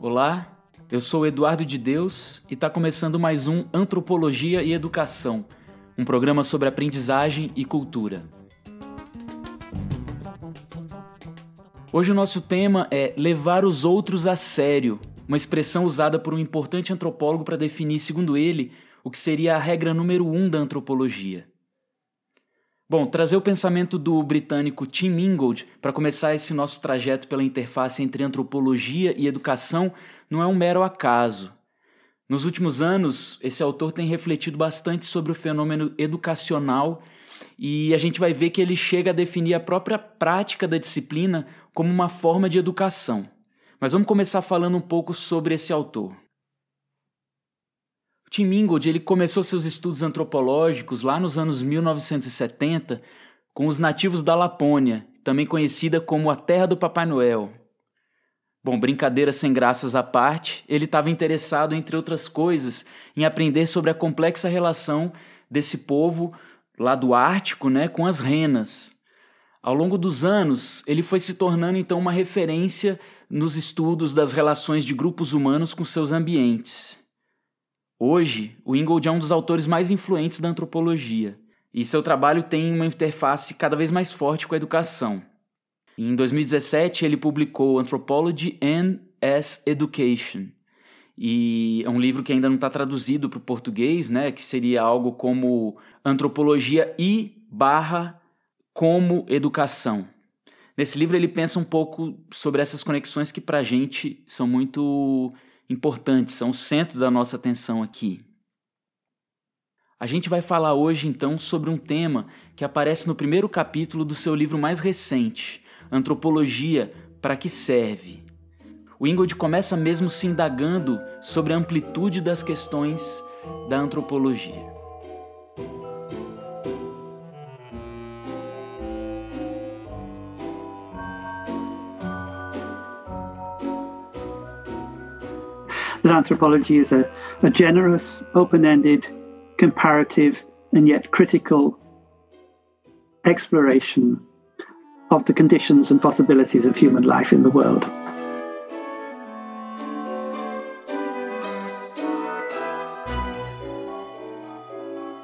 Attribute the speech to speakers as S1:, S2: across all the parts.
S1: Olá, eu sou Eduardo de Deus e está começando mais um Antropologia e Educação, um programa sobre aprendizagem e cultura. Hoje o nosso tema é levar os outros a sério, uma expressão usada por um importante antropólogo para definir, segundo ele, o que seria a regra número um da antropologia. Bom, trazer o pensamento do britânico Tim Ingold para começar esse nosso trajeto pela interface entre antropologia e educação não é um mero acaso. Nos últimos anos, esse autor tem refletido bastante sobre o fenômeno educacional e a gente vai ver que ele chega a definir a própria prática da disciplina como uma forma de educação. Mas vamos começar falando um pouco sobre esse autor. Tim Ingold ele começou seus estudos antropológicos lá nos anos 1970 com os nativos da Lapônia, também conhecida como a Terra do Papai Noel. Bom, brincadeiras sem graças à parte, ele estava interessado, entre outras coisas, em aprender sobre a complexa relação desse povo lá do Ártico né, com as renas. Ao longo dos anos, ele foi se tornando então uma referência nos estudos das relações de grupos humanos com seus ambientes. Hoje, o Ingold é um dos autores mais influentes da antropologia, e seu trabalho tem uma interface cada vez mais forte com a educação. Em 2017, ele publicou Anthropology and as Education, e é um livro que ainda não está traduzido para o português, né, que seria algo como Antropologia e barra como Educação. Nesse livro ele pensa um pouco sobre essas conexões que para a gente são muito importantes, são o centro da nossa atenção aqui. A gente vai falar hoje então sobre um tema que aparece no primeiro capítulo do seu livro mais recente, Antropologia para que serve. O Ingold começa mesmo se indagando sobre a amplitude das questões da antropologia.
S2: Anthropology is a, a generous, open ended, comparative, and yet critical exploration of the conditions and possibilities of human life in the world.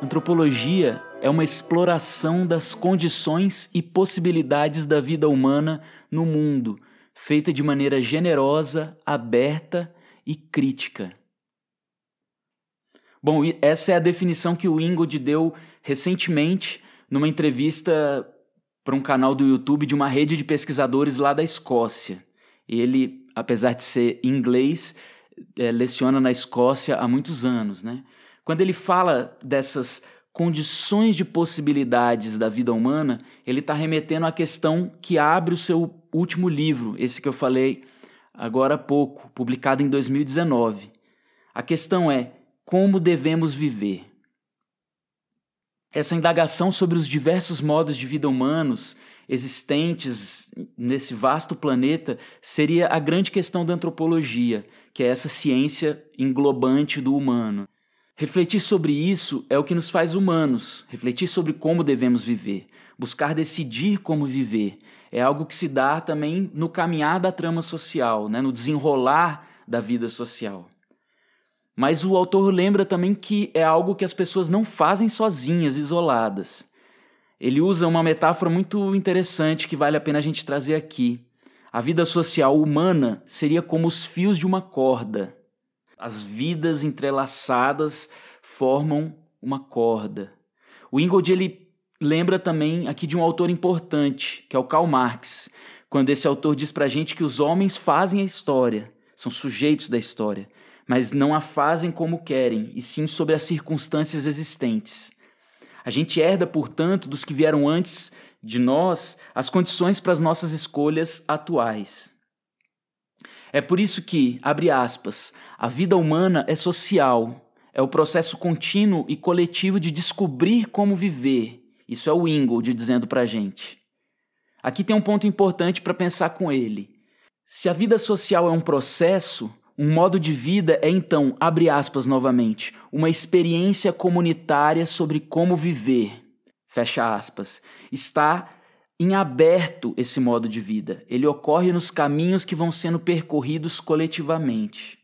S1: Antropologia é uma exploração das condições e possibilidades da vida humana no mundo, feita de maneira generosa, aberta e crítica. Bom, essa é a definição que o Ingold deu recentemente numa entrevista para um canal do YouTube de uma rede de pesquisadores lá da Escócia. Ele, apesar de ser inglês, é, leciona na Escócia há muitos anos, né? Quando ele fala dessas condições de possibilidades da vida humana, ele está remetendo à questão que abre o seu último livro, esse que eu falei agora há pouco, publicado em 2019. A questão é como devemos viver. Essa indagação sobre os diversos modos de vida humanos existentes nesse vasto planeta seria a grande questão da antropologia, que é essa ciência englobante do humano. Refletir sobre isso é o que nos faz humanos, refletir sobre como devemos viver, buscar decidir como viver, é algo que se dá também no caminhar da trama social, né, no desenrolar da vida social. Mas o autor lembra também que é algo que as pessoas não fazem sozinhas, isoladas. Ele usa uma metáfora muito interessante que vale a pena a gente trazer aqui. A vida social humana seria como os fios de uma corda. As vidas entrelaçadas formam uma corda. O Ingold ele lembra também aqui de um autor importante, que é o Karl Marx, quando esse autor diz pra gente que os homens fazem a história, são sujeitos da história, mas não a fazem como querem, e sim sob as circunstâncias existentes. A gente herda, portanto, dos que vieram antes de nós as condições para as nossas escolhas atuais. É por isso que, abre aspas, a vida humana é social, é o processo contínuo e coletivo de descobrir como viver isso é o Ingold dizendo para a gente. Aqui tem um ponto importante para pensar com ele. Se a vida social é um processo, Um modo de vida é então, abre aspas novamente, uma experiência comunitária sobre como viver. Fecha aspas. Está em aberto esse modo de vida. Ele ocorre nos caminhos que vão sendo percorridos coletivamente.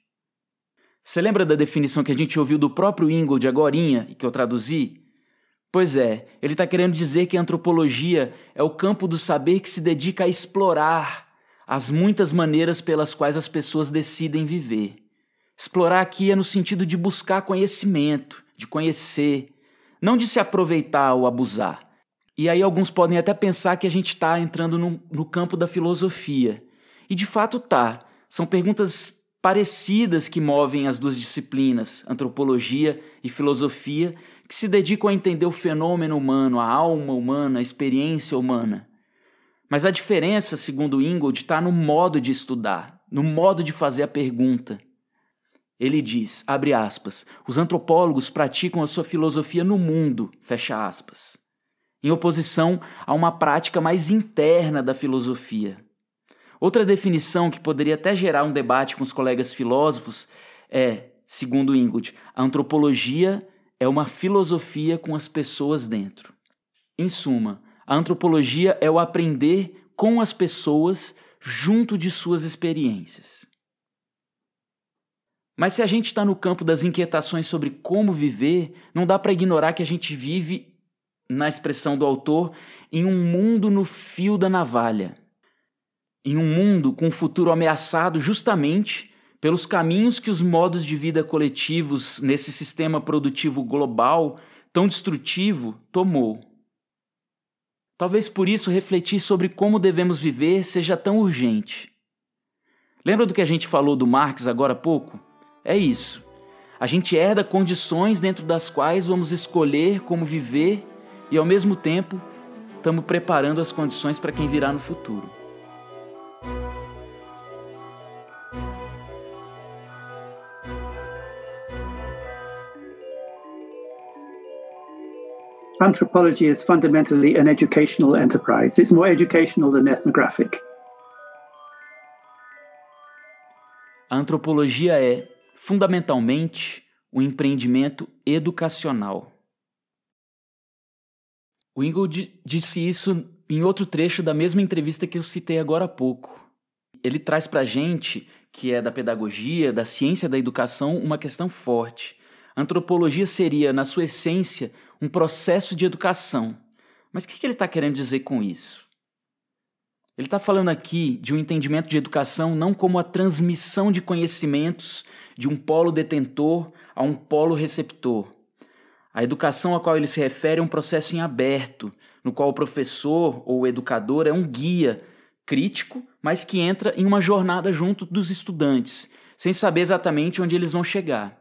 S1: Você lembra da definição que a gente ouviu do próprio Ingold agorinha e que eu traduzi? Pois é, ele está querendo dizer que a antropologia é o campo do saber que se dedica a explorar as muitas maneiras pelas quais as pessoas decidem viver. Explorar aqui é no sentido de buscar conhecimento, de conhecer, não de se aproveitar ou abusar. E aí alguns podem até pensar que a gente está entrando no, no campo da filosofia. E de fato tá. São perguntas parecidas que movem as duas disciplinas, antropologia e filosofia, que se dedicam a entender o fenômeno humano, a alma humana, a experiência humana. Mas a diferença, segundo Ingold, está no modo de estudar, no modo de fazer a pergunta. Ele diz, abre aspas, os antropólogos praticam a sua filosofia no mundo, fecha aspas, em oposição a uma prática mais interna da filosofia. Outra definição que poderia até gerar um debate com os colegas filósofos é, segundo Ingold, a antropologia é uma filosofia com as pessoas dentro. Em suma, a antropologia é o aprender com as pessoas junto de suas experiências. Mas se a gente está no campo das inquietações sobre como viver, não dá para ignorar que a gente vive, na expressão do autor, em um mundo no fio da navalha. Em um mundo com um futuro ameaçado justamente pelos caminhos que os modos de vida coletivos nesse sistema produtivo global tão destrutivo tomou. Talvez por isso refletir sobre como devemos viver seja tão urgente. Lembra do que a gente falou do Marx agora há pouco? É isso. A gente herda condições dentro das quais vamos escolher como viver e, ao mesmo tempo, estamos preparando as condições para quem virá no futuro.
S2: Anthropology is fundamentally an educational enterprise. It's more educational than ethnographic.
S1: A antropologia é, fundamentalmente, um empreendimento educacional. O Ingold disse isso em outro trecho da mesma entrevista que eu citei agora há pouco. Ele traz para gente, que é da pedagogia, da ciência da educação, uma questão forte. A antropologia seria, na sua essência, um processo de educação. Mas o que ele está querendo dizer com isso? Ele está falando aqui de um entendimento de educação não como a transmissão de conhecimentos de um polo detentor a um polo receptor. A educação a qual ele se refere é um processo em aberto, no qual o professor ou o educador é um guia crítico, mas que entra em uma jornada junto dos estudantes, sem saber exatamente onde eles vão chegar.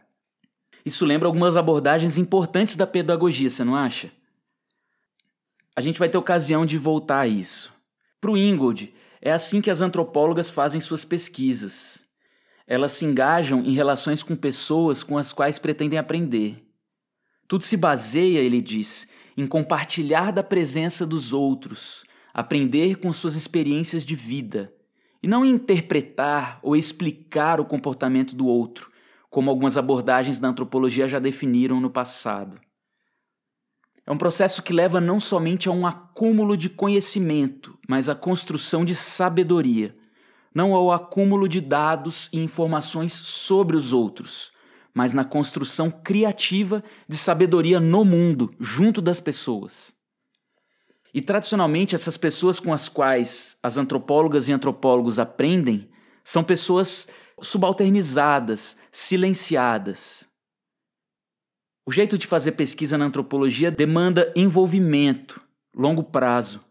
S1: Isso lembra algumas abordagens importantes da pedagogia, você não acha? A gente vai ter ocasião de voltar a isso. Para o Ingold, é assim que as antropólogas fazem suas pesquisas. Elas se engajam em relações com pessoas com as quais pretendem aprender. Tudo se baseia, ele diz, em compartilhar da presença dos outros, aprender com suas experiências de vida, e não em interpretar ou explicar o comportamento do outro, como algumas abordagens da antropologia já definiram no passado. É um processo que leva não somente a um acúmulo de conhecimento, mas à construção de sabedoria, não ao acúmulo de dados e informações sobre os outros, mas na construção criativa de sabedoria no mundo, junto das pessoas. E tradicionalmente, essas pessoas com as quais as antropólogas e antropólogos aprendem são pessoas subalternizadas, silenciadas. O jeito de fazer pesquisa na antropologia demanda envolvimento, longo prazo.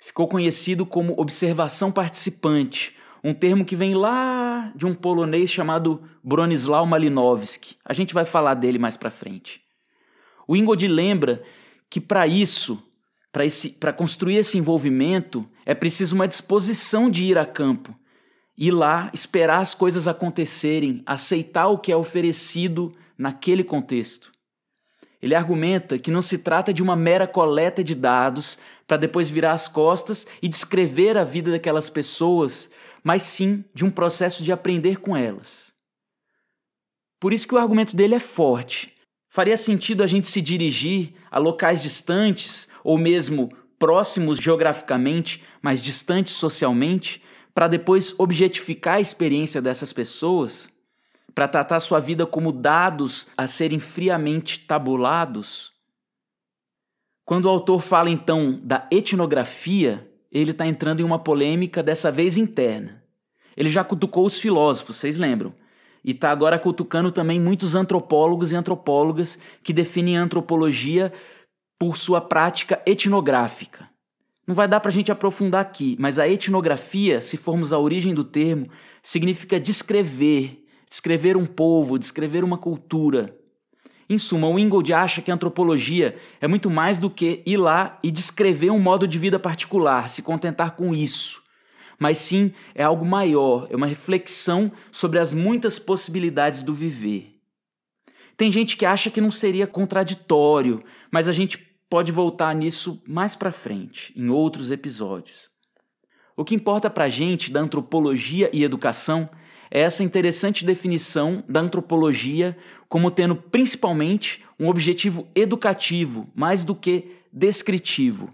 S1: Ficou conhecido como observação participante, um termo que vem lá de um polonês chamado Bronislaw Malinowski. A gente vai falar dele mais para frente. O Ingold lembra que para isso, para construir esse envolvimento, é preciso uma disposição de ir a campo, ir lá, esperar as coisas acontecerem, aceitar o que é oferecido naquele contexto. Ele argumenta que não se trata de uma mera coleta de dados para depois virar as costas e descrever a vida daquelas pessoas, mas sim de um processo de aprender com elas. Por isso que o argumento dele é forte. Faria sentido a gente se dirigir a locais distantes ou mesmo próximos geograficamente, mas distantes socialmente, para depois objetificar a experiência dessas pessoas, para tratar sua vida como dados a serem friamente tabulados? Quando o autor fala então da etnografia, ele está entrando em uma polêmica dessa vez interna. Ele já cutucou os filósofos, vocês lembram? E está agora cutucando também muitos antropólogos e antropólogas que definem a antropologia por sua prática etnográfica. Não vai dar para a gente aprofundar aqui, mas a etnografia, se formos à origem do termo, significa descrever, descrever um povo, descrever uma cultura. Em suma, o Ingold acha que a antropologia é muito mais do que ir lá e descrever um modo de vida particular, se contentar com isso. Mas sim é algo maior, é uma reflexão sobre as muitas possibilidades do viver. Tem gente que acha que não seria contraditório, mas a gente pode voltar nisso mais para frente, em outros episódios. O que importa para a gente da antropologia e educação é essa interessante definição da antropologia como tendo principalmente um objetivo educativo, mais do que descritivo.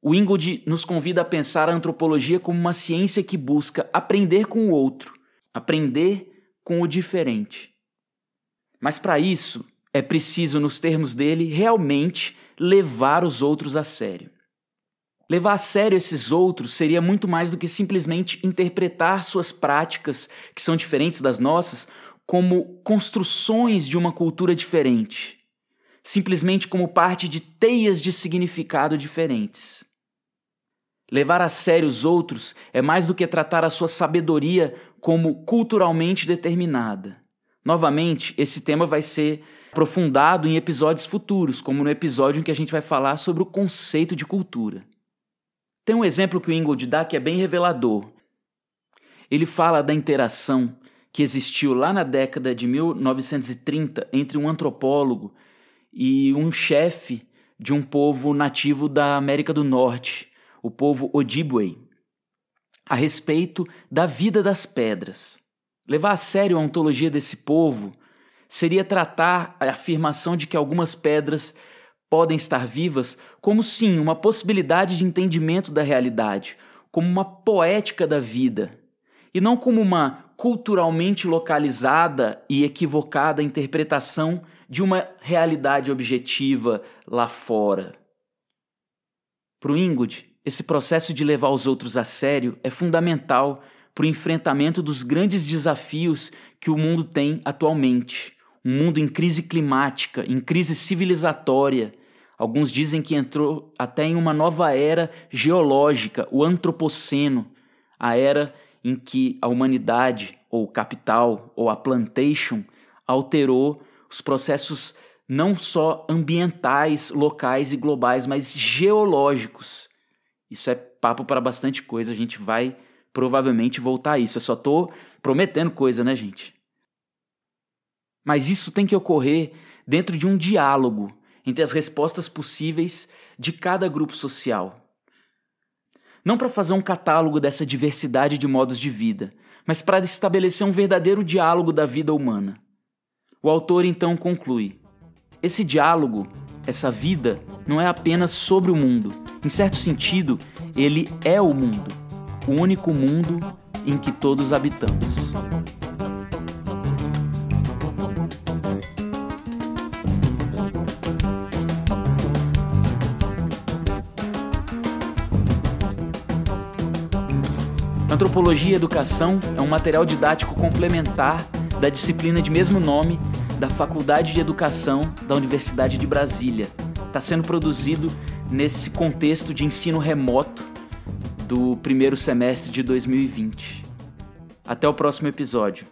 S1: O Ingold nos convida a pensar a antropologia como uma ciência que busca aprender com o outro, aprender com o diferente. Mas para isso, é preciso, nos termos dele, realmente levar os outros a sério. Levar a sério esses outros seria muito mais do que simplesmente interpretar suas práticas, que são diferentes das nossas, como construções de uma cultura diferente, simplesmente como parte de teias de significado diferentes. Levar a sério os outros é mais do que tratar a sua sabedoria como culturalmente determinada. Novamente, esse tema vai ser aprofundado em episódios futuros, como no episódio em que a gente vai falar sobre o conceito de cultura. Tem um exemplo que o Ingold dá que é bem revelador. Ele fala da interação que existiu lá na década de 1930 entre um antropólogo e um chefe de um povo nativo da América do Norte, o povo Ojibwe, a respeito da vida das pedras. Levar a sério a ontologia desse povo seria tratar a afirmação de que algumas pedras podem estar vivas como sim uma possibilidade de entendimento da realidade, como uma poética da vida, e não como uma culturalmente localizada e equivocada interpretação de uma realidade objetiva lá fora. Para o Ingud, esse processo de levar os outros a sério é fundamental para o enfrentamento dos grandes desafios que o mundo tem atualmente. Um mundo em crise climática, em crise civilizatória, Alguns dizem que entrou até em uma nova era geológica, o Antropoceno, a era em que a humanidade, ou capital, ou a plantation, alterou os processos não só ambientais, locais e globais, mas geológicos. Isso é papo para bastante coisa, a gente vai provavelmente voltar a isso. Eu só estou prometendo coisa, né, gente? Mas isso tem que ocorrer dentro de um diálogo entre as respostas possíveis de cada grupo social. Não para fazer um catálogo dessa diversidade de modos de vida, mas para estabelecer um verdadeiro diálogo da vida humana. O autor então conclui: esse diálogo, essa vida, não é apenas sobre o mundo. Em certo sentido, ele é o mundo, o único mundo em que todos habitamos. Antropologia e Educação é um material didático complementar da disciplina de mesmo nome da Faculdade de Educação da Universidade de Brasília. Está sendo produzido nesse contexto de ensino remoto do primeiro semestre de 2020. Até o próximo episódio.